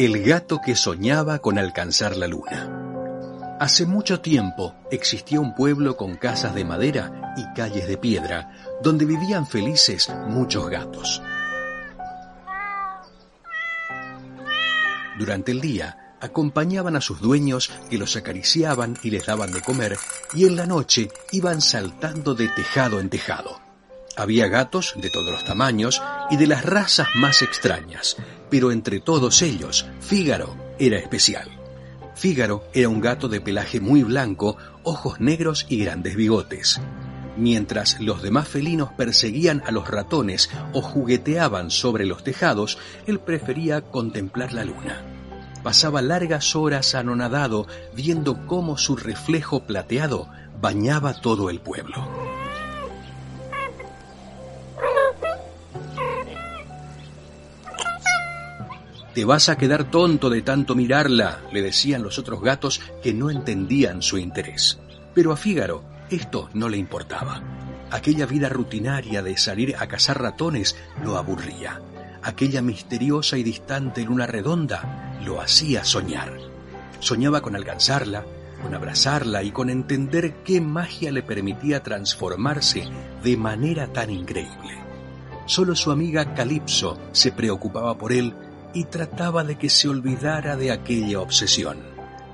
El gato que soñaba con alcanzar la luna. Hace mucho tiempo existía un pueblo con casas de madera y calles de piedra, donde vivían felices muchos gatos. Durante el día acompañaban a sus dueños que los acariciaban y les daban de comer, y en la noche iban saltando de tejado en tejado. Había gatos de todos los tamaños y de las razas más extrañas, pero entre todos ellos, Fígaro era especial. Fígaro era un gato de pelaje muy blanco, ojos negros y grandes bigotes. Mientras los demás felinos perseguían a los ratones o jugueteaban sobre los tejados, él prefería contemplar la luna. Pasaba largas horas anonadado viendo cómo su reflejo plateado bañaba todo el pueblo. Te vas a quedar tonto de tanto mirarla, le decían los otros gatos que no entendían su interés. Pero a Fígaro esto no le importaba. Aquella vida rutinaria de salir a cazar ratones lo aburría. Aquella misteriosa y distante luna redonda lo hacía soñar. Soñaba con alcanzarla, con abrazarla y con entender qué magia le permitía transformarse de manera tan increíble. Solo su amiga Calipso se preocupaba por él y trataba de que se olvidara de aquella obsesión.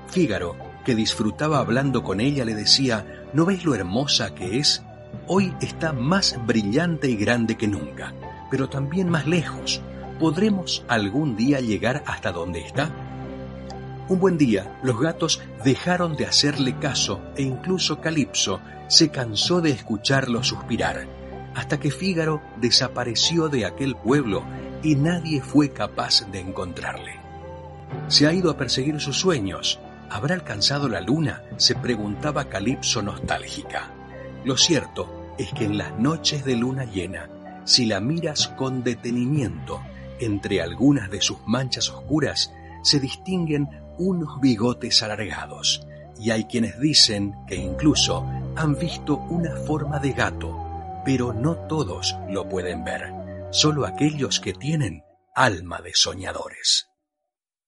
Fígaro, que disfrutaba hablando con ella, le decía, ¿no ves lo hermosa que es? Hoy está más brillante y grande que nunca, pero también más lejos. ¿Podremos algún día llegar hasta donde está? Un buen día, los gatos dejaron de hacerle caso e incluso Calipso se cansó de escucharlo suspirar, hasta que Fígaro desapareció de aquel pueblo y nadie fue capaz de encontrarle. Se ha ido a perseguir sus sueños. ¿Habrá alcanzado la luna? se preguntaba Calipso nostálgica. Lo cierto es que en las noches de luna llena, si la miras con detenimiento, entre algunas de sus manchas oscuras se distinguen unos bigotes alargados, y hay quienes dicen que incluso han visto una forma de gato, pero no todos lo pueden ver solo aquellos que tienen alma de soñadores.